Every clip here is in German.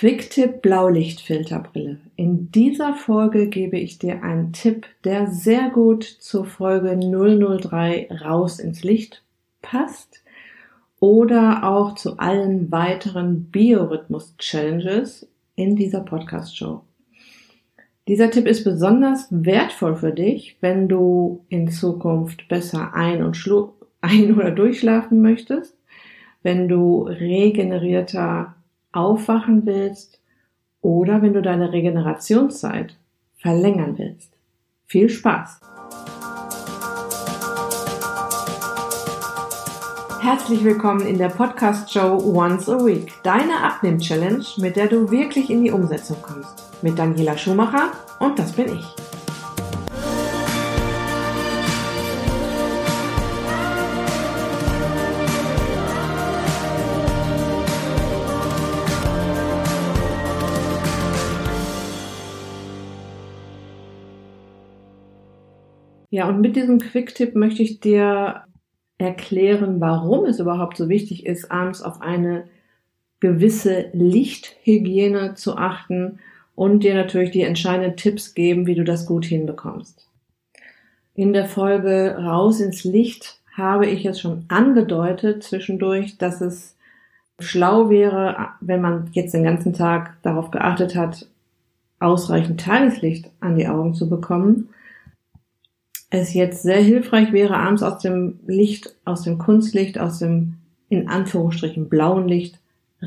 Quicktip Blaulichtfilterbrille. In dieser Folge gebe ich dir einen Tipp, der sehr gut zur Folge 003 raus ins Licht passt oder auch zu allen weiteren Biorhythmus Challenges in dieser Podcast Show. Dieser Tipp ist besonders wertvoll für dich, wenn du in Zukunft besser ein- und ein- oder durchschlafen möchtest, wenn du regenerierter aufwachen willst oder wenn du deine Regenerationszeit verlängern willst. Viel Spaß! Herzlich willkommen in der Podcast-Show Once a Week, deine Abnehm-Challenge, mit der du wirklich in die Umsetzung kommst. Mit Daniela Schumacher und das bin ich. Ja, und mit diesem Quick-Tipp möchte ich dir erklären, warum es überhaupt so wichtig ist, abends auf eine gewisse Lichthygiene zu achten und dir natürlich die entscheidenden Tipps geben, wie du das gut hinbekommst. In der Folge Raus ins Licht habe ich es schon angedeutet zwischendurch, dass es schlau wäre, wenn man jetzt den ganzen Tag darauf geachtet hat, ausreichend Tageslicht an die Augen zu bekommen es jetzt sehr hilfreich wäre, abends aus dem Licht, aus dem Kunstlicht, aus dem in Anführungsstrichen blauen Licht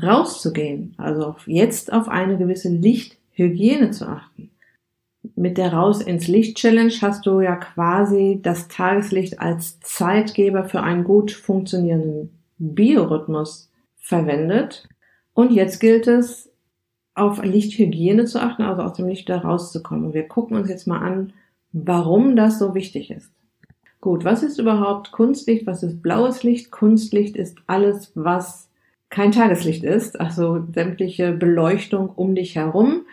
rauszugehen. Also jetzt auf eine gewisse Lichthygiene zu achten. Mit der Raus ins Licht Challenge hast du ja quasi das Tageslicht als Zeitgeber für einen gut funktionierenden Biorhythmus verwendet. Und jetzt gilt es, auf Lichthygiene zu achten, also aus dem Licht da rauszukommen. Und wir gucken uns jetzt mal an, warum das so wichtig ist. Gut, was ist überhaupt Kunstlicht? Was ist blaues Licht? Kunstlicht ist alles, was kein Tageslicht ist, also sämtliche Beleuchtung um dich herum.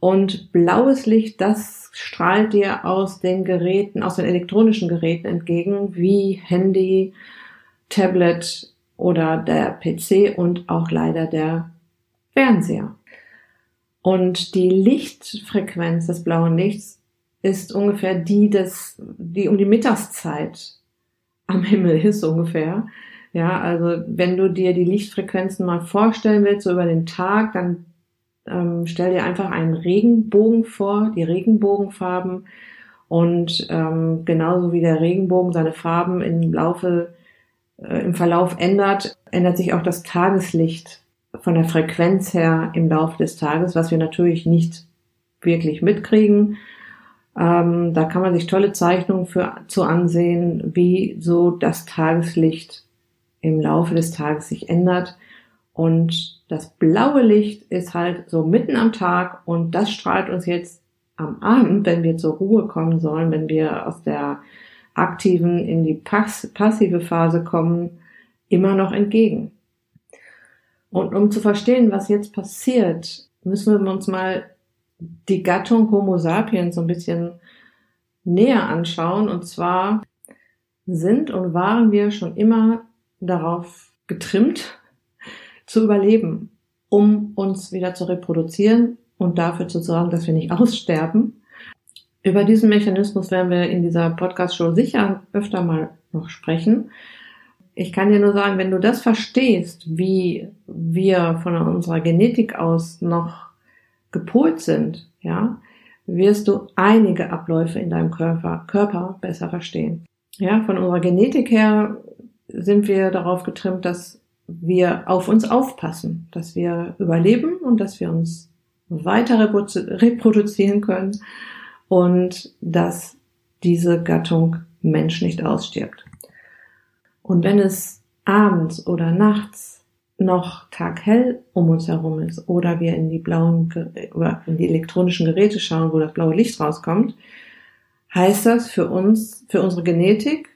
Und blaues Licht, das strahlt dir aus den Geräten, aus den elektronischen Geräten entgegen, wie Handy, Tablet oder der PC und auch leider der Fernseher. Und die Lichtfrequenz des blauen Lichts ist ungefähr die des, die um die Mittagszeit am Himmel ist ungefähr. Ja, also wenn du dir die Lichtfrequenzen mal vorstellen willst, so über den Tag, dann ähm, stell dir einfach einen Regenbogen vor, die Regenbogenfarben und ähm, genauso wie der Regenbogen seine Farben im Laufe, äh, im Verlauf ändert, ändert sich auch das Tageslicht von der Frequenz her im Laufe des Tages, was wir natürlich nicht wirklich mitkriegen. Ähm, da kann man sich tolle Zeichnungen für, zu ansehen, wie so das Tageslicht im Laufe des Tages sich ändert. Und das blaue Licht ist halt so mitten am Tag und das strahlt uns jetzt am Abend, wenn wir zur Ruhe kommen sollen, wenn wir aus der aktiven in die pass passive Phase kommen, immer noch entgegen. Und um zu verstehen, was jetzt passiert, müssen wir uns mal die Gattung Homo sapiens so ein bisschen näher anschauen. Und zwar sind und waren wir schon immer darauf getrimmt, zu überleben, um uns wieder zu reproduzieren und dafür zu sorgen, dass wir nicht aussterben. Über diesen Mechanismus werden wir in dieser Podcast-Show sicher öfter mal noch sprechen. Ich kann dir nur sagen, wenn du das verstehst, wie wir von unserer Genetik aus noch gepolt sind, ja, wirst du einige Abläufe in deinem Körper, Körper besser verstehen. Ja, von unserer Genetik her sind wir darauf getrimmt, dass wir auf uns aufpassen, dass wir überleben und dass wir uns weiter reproduzieren können und dass diese Gattung Mensch nicht ausstirbt. Und wenn es abends oder nachts noch taghell um uns herum ist oder wir in die blauen oder in die elektronischen Geräte schauen, wo das blaue Licht rauskommt, heißt das für uns, für unsere Genetik,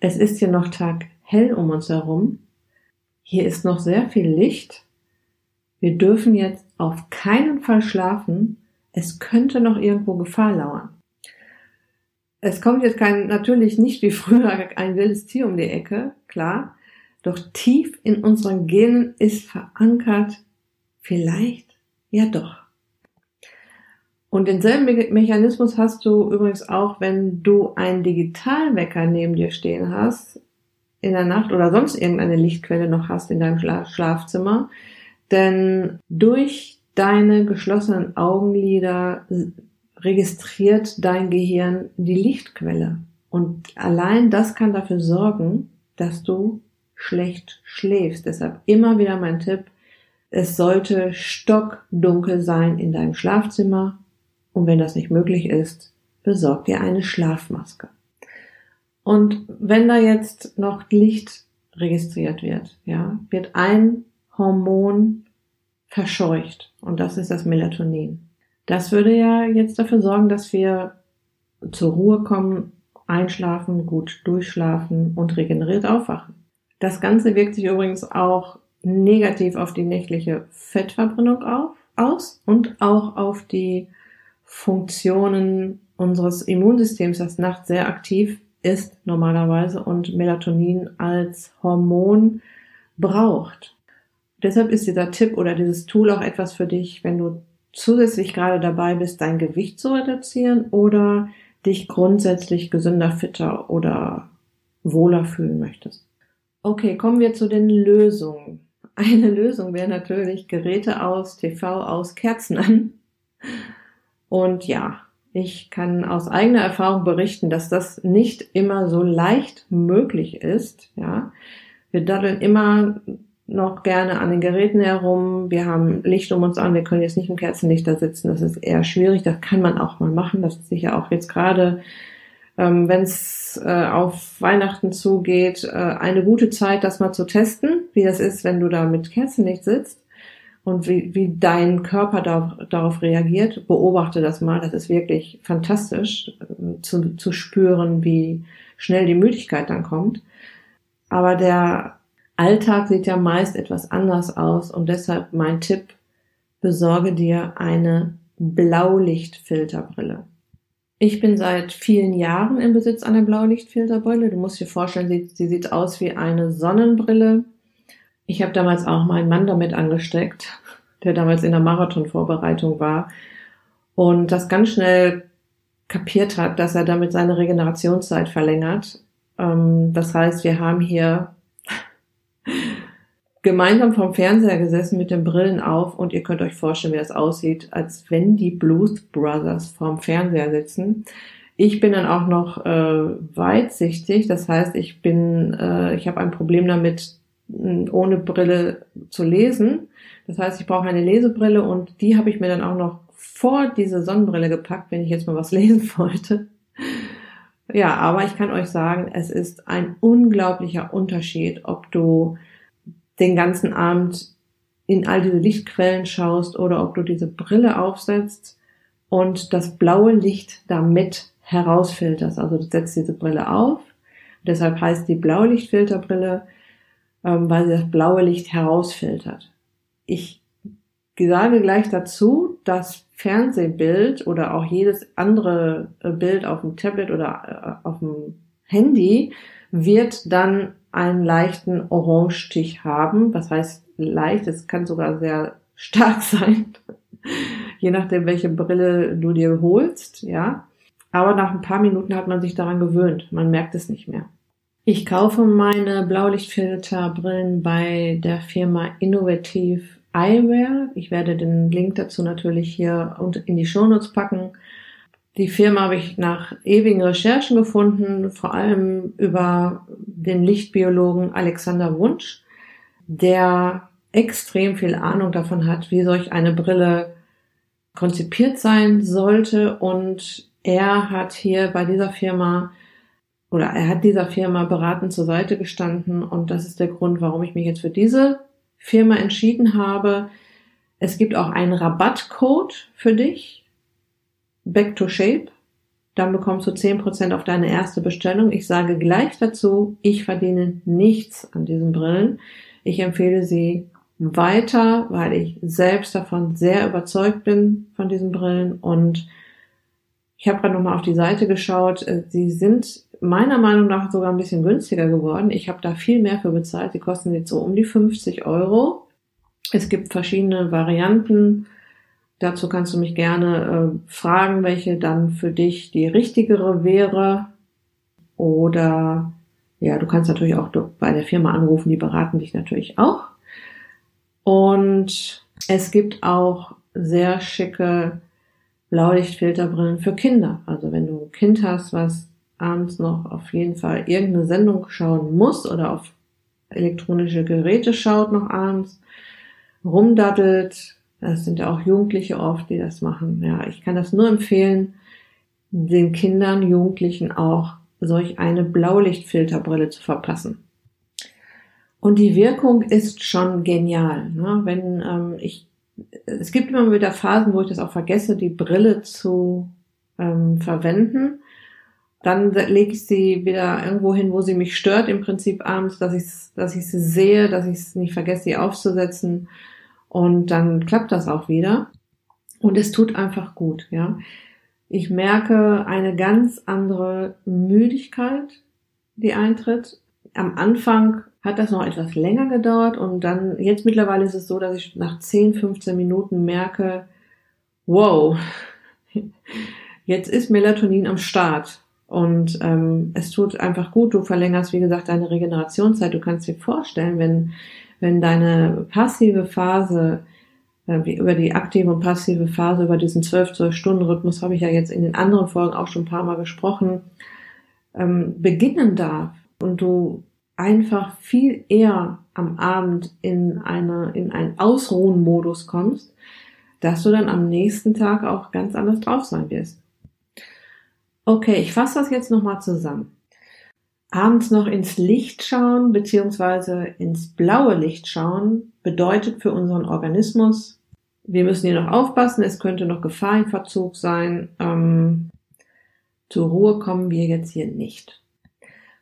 es ist hier noch taghell um uns herum. Hier ist noch sehr viel Licht. Wir dürfen jetzt auf keinen Fall schlafen. Es könnte noch irgendwo Gefahr lauern. Es kommt jetzt kein, natürlich nicht wie früher ein wildes Tier um die Ecke, klar. Doch tief in unseren Genen ist verankert, vielleicht Ja doch. Und denselben Me Mechanismus hast du übrigens auch, wenn du einen Digitalwecker neben dir stehen hast, in der Nacht oder sonst irgendeine Lichtquelle noch hast in deinem Schla Schlafzimmer. Denn durch deine geschlossenen Augenlider registriert dein Gehirn die Lichtquelle. Und allein das kann dafür sorgen, dass du schlecht schläfst. Deshalb immer wieder mein Tipp, es sollte stockdunkel sein in deinem Schlafzimmer und wenn das nicht möglich ist, besorg dir eine Schlafmaske. Und wenn da jetzt noch Licht registriert wird, ja, wird ein Hormon verscheucht und das ist das Melatonin. Das würde ja jetzt dafür sorgen, dass wir zur Ruhe kommen, einschlafen, gut durchschlafen und regeneriert aufwachen. Das Ganze wirkt sich übrigens auch negativ auf die nächtliche Fettverbrennung auf, aus und auch auf die Funktionen unseres Immunsystems, das nachts sehr aktiv ist normalerweise und Melatonin als Hormon braucht. Deshalb ist dieser Tipp oder dieses Tool auch etwas für dich, wenn du zusätzlich gerade dabei bist, dein Gewicht zu reduzieren oder dich grundsätzlich gesünder, fitter oder wohler fühlen möchtest. Okay, kommen wir zu den Lösungen. Eine Lösung wäre natürlich Geräte aus, TV aus, Kerzen an. Und ja, ich kann aus eigener Erfahrung berichten, dass das nicht immer so leicht möglich ist. Ja, wir daddeln immer noch gerne an den Geräten herum. Wir haben Licht um uns an. Wir können jetzt nicht im Kerzenlicht da sitzen. Das ist eher schwierig. Das kann man auch mal machen. Das ist sicher auch jetzt gerade, ähm, wenn es äh, auf Weihnachten zugeht, äh, eine gute Zeit, das mal zu testen, wie das ist, wenn du da mit Kerzenlicht sitzt und wie, wie dein Körper darauf, darauf reagiert, beobachte das mal. Das ist wirklich fantastisch äh, zu, zu spüren, wie schnell die Müdigkeit dann kommt. Aber der Alltag sieht ja meist etwas anders aus und deshalb mein Tipp, besorge dir eine Blaulichtfilterbrille. Ich bin seit vielen Jahren im Besitz einer Blaulichtfilterbrille. Du musst dir vorstellen, sie, sie sieht aus wie eine Sonnenbrille ich habe damals auch meinen Mann damit angesteckt, der damals in der Marathonvorbereitung war und das ganz schnell kapiert hat, dass er damit seine Regenerationszeit verlängert. Ähm, das heißt, wir haben hier gemeinsam vom Fernseher gesessen mit den Brillen auf und ihr könnt euch vorstellen, wie das aussieht, als wenn die Blues Brothers vorm Fernseher sitzen. Ich bin dann auch noch äh, weitsichtig, das heißt, ich bin, äh, ich habe ein Problem damit, ohne Brille zu lesen. Das heißt, ich brauche eine Lesebrille und die habe ich mir dann auch noch vor diese Sonnenbrille gepackt, wenn ich jetzt mal was lesen wollte. Ja, aber ich kann euch sagen, es ist ein unglaublicher Unterschied, ob du den ganzen Abend in all diese Lichtquellen schaust oder ob du diese Brille aufsetzt und das blaue Licht damit herausfilterst. Also du setzt diese Brille auf. Deshalb heißt die Blaulichtfilterbrille ähm, weil sie das blaue Licht herausfiltert. Ich sage gleich dazu, das Fernsehbild oder auch jedes andere äh, Bild auf dem Tablet oder äh, auf dem Handy wird dann einen leichten Orangestich haben. Was heißt leicht? Es kann sogar sehr stark sein. Je nachdem, welche Brille du dir holst, ja. Aber nach ein paar Minuten hat man sich daran gewöhnt. Man merkt es nicht mehr. Ich kaufe meine Blaulichtfilterbrillen bei der Firma Innovative Eyewear. Ich werde den Link dazu natürlich hier in die Shownotes packen. Die Firma habe ich nach ewigen Recherchen gefunden, vor allem über den Lichtbiologen Alexander Wunsch, der extrem viel Ahnung davon hat, wie solch eine Brille konzipiert sein sollte. Und er hat hier bei dieser Firma oder er hat dieser Firma beratend zur Seite gestanden und das ist der Grund, warum ich mich jetzt für diese Firma entschieden habe. Es gibt auch einen Rabattcode für dich, Back to Shape. Dann bekommst du 10% auf deine erste Bestellung. Ich sage gleich dazu, ich verdiene nichts an diesen Brillen. Ich empfehle sie weiter, weil ich selbst davon sehr überzeugt bin von diesen Brillen und ich habe gerade nochmal auf die Seite geschaut. Sie sind meiner Meinung nach sogar ein bisschen günstiger geworden. Ich habe da viel mehr für bezahlt. Die kosten jetzt so um die 50 Euro. Es gibt verschiedene Varianten. Dazu kannst du mich gerne äh, fragen, welche dann für dich die richtigere wäre. Oder ja, du kannst natürlich auch bei der Firma anrufen, die beraten dich natürlich auch. Und es gibt auch sehr schicke Blaulichtfilterbrillen für Kinder. Also wenn du ein Kind hast, was abends noch auf jeden Fall irgendeine Sendung schauen muss oder auf elektronische Geräte schaut noch abends, rumdaddelt, das sind ja auch Jugendliche oft, die das machen. Ja, ich kann das nur empfehlen, den Kindern, Jugendlichen auch solch eine Blaulichtfilterbrille zu verpassen. Und die Wirkung ist schon genial. Ne? Wenn ähm, ich, es gibt immer wieder Phasen, wo ich das auch vergesse, die Brille zu ähm, verwenden. Dann lege ich sie wieder irgendwo hin, wo sie mich stört, im Prinzip abends, dass ich, dass ich sie sehe, dass ich es nicht vergesse, sie aufzusetzen. Und dann klappt das auch wieder. Und es tut einfach gut, ja. Ich merke eine ganz andere Müdigkeit, die eintritt. Am Anfang hat das noch etwas länger gedauert und dann, jetzt mittlerweile ist es so, dass ich nach 10, 15 Minuten merke, wow, jetzt ist Melatonin am Start. Und ähm, es tut einfach gut. Du verlängerst, wie gesagt, deine Regenerationszeit. Du kannst dir vorstellen, wenn, wenn deine passive Phase äh, über die aktive und passive Phase, über diesen 12-12-Stunden-Rhythmus habe ich ja jetzt in den anderen Folgen auch schon ein paar Mal gesprochen, ähm, beginnen darf und du einfach viel eher am Abend in eine, in einen Ausruhen-Modus kommst, dass du dann am nächsten Tag auch ganz anders drauf sein wirst. Okay, ich fasse das jetzt nochmal zusammen. Abends noch ins Licht schauen, beziehungsweise ins blaue Licht schauen, bedeutet für unseren Organismus, wir müssen hier noch aufpassen, es könnte noch Gefahr im Verzug sein. Ähm, zur Ruhe kommen wir jetzt hier nicht.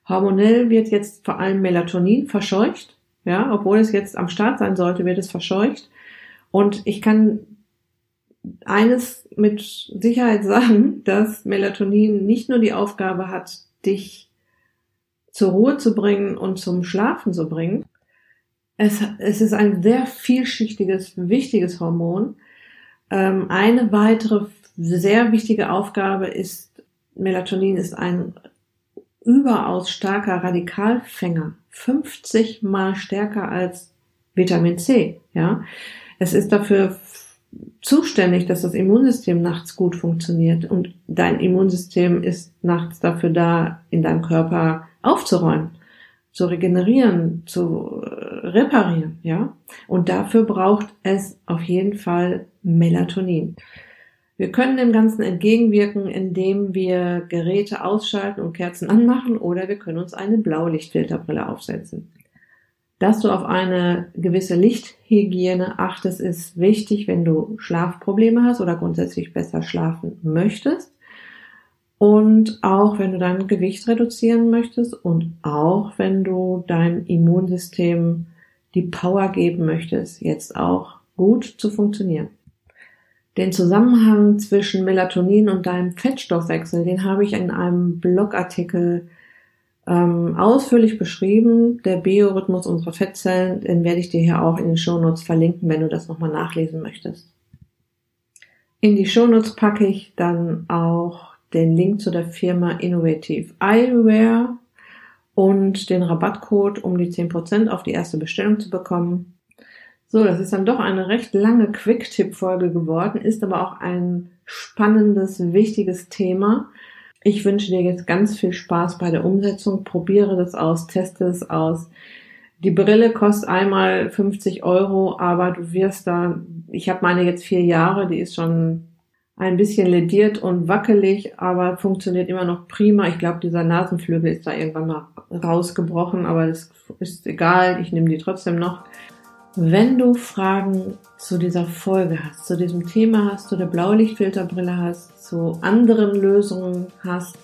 Hormonell wird jetzt vor allem Melatonin verscheucht. Ja, obwohl es jetzt am Start sein sollte, wird es verscheucht. Und ich kann eines mit Sicherheit sagen, dass Melatonin nicht nur die Aufgabe hat, dich zur Ruhe zu bringen und zum Schlafen zu bringen, es, es ist ein sehr vielschichtiges, wichtiges Hormon. Ähm, eine weitere sehr wichtige Aufgabe ist, Melatonin ist ein überaus starker Radikalfänger. 50 mal stärker als Vitamin C, ja. Es ist dafür zuständig, dass das Immunsystem nachts gut funktioniert und dein Immunsystem ist nachts dafür da, in deinem Körper aufzuräumen zu regenerieren, zu äh, reparieren, ja. Und dafür braucht es auf jeden Fall Melatonin. Wir können dem Ganzen entgegenwirken, indem wir Geräte ausschalten und Kerzen anmachen oder wir können uns eine Blaulichtfilterbrille aufsetzen. Dass du auf eine gewisse Lichthygiene achtest, ist wichtig, wenn du Schlafprobleme hast oder grundsätzlich besser schlafen möchtest. Und auch wenn du dein Gewicht reduzieren möchtest und auch wenn du dein Immunsystem die Power geben möchtest, jetzt auch gut zu funktionieren. Den Zusammenhang zwischen Melatonin und deinem Fettstoffwechsel, den habe ich in einem Blogartikel ähm, ausführlich beschrieben. Der Biorhythmus unserer Fettzellen, den werde ich dir hier auch in den Shownotes verlinken, wenn du das nochmal nachlesen möchtest. In die Shownotes packe ich dann auch den Link zu der Firma Innovative Eyewear und den Rabattcode, um die 10% auf die erste Bestellung zu bekommen. So, das ist dann doch eine recht lange Quick-Tipp-Folge geworden, ist aber auch ein spannendes, wichtiges Thema. Ich wünsche dir jetzt ganz viel Spaß bei der Umsetzung. Probiere das aus, teste es aus. Die Brille kostet einmal 50 Euro, aber du wirst da, ich habe meine jetzt vier Jahre, die ist schon ein bisschen lediert und wackelig, aber funktioniert immer noch prima. Ich glaube, dieser Nasenflügel ist da irgendwann mal rausgebrochen, aber das ist egal. Ich nehme die trotzdem noch. Wenn du Fragen zu dieser Folge hast, zu diesem Thema hast, zu der Blaulichtfilterbrille hast, zu anderen Lösungen hast,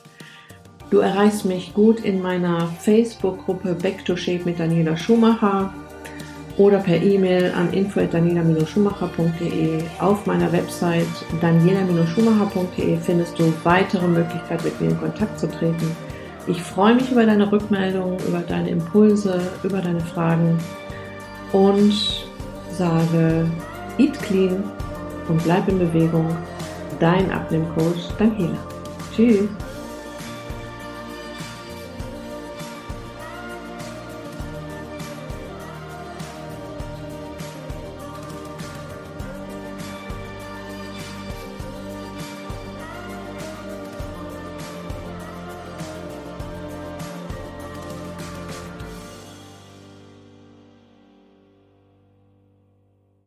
du erreichst mich gut in meiner Facebook-Gruppe Back to Shape mit Daniela Schumacher oder per E-Mail an info@daniela-schumacher.de. Auf meiner Website daniela-schumacher.de findest du weitere Möglichkeiten, mit mir in Kontakt zu treten. Ich freue mich über deine Rückmeldungen, über deine Impulse, über deine Fragen und sage, eat clean, und bleib in Bewegung. Dein Abnehmcoach, Daniela. Tschüss.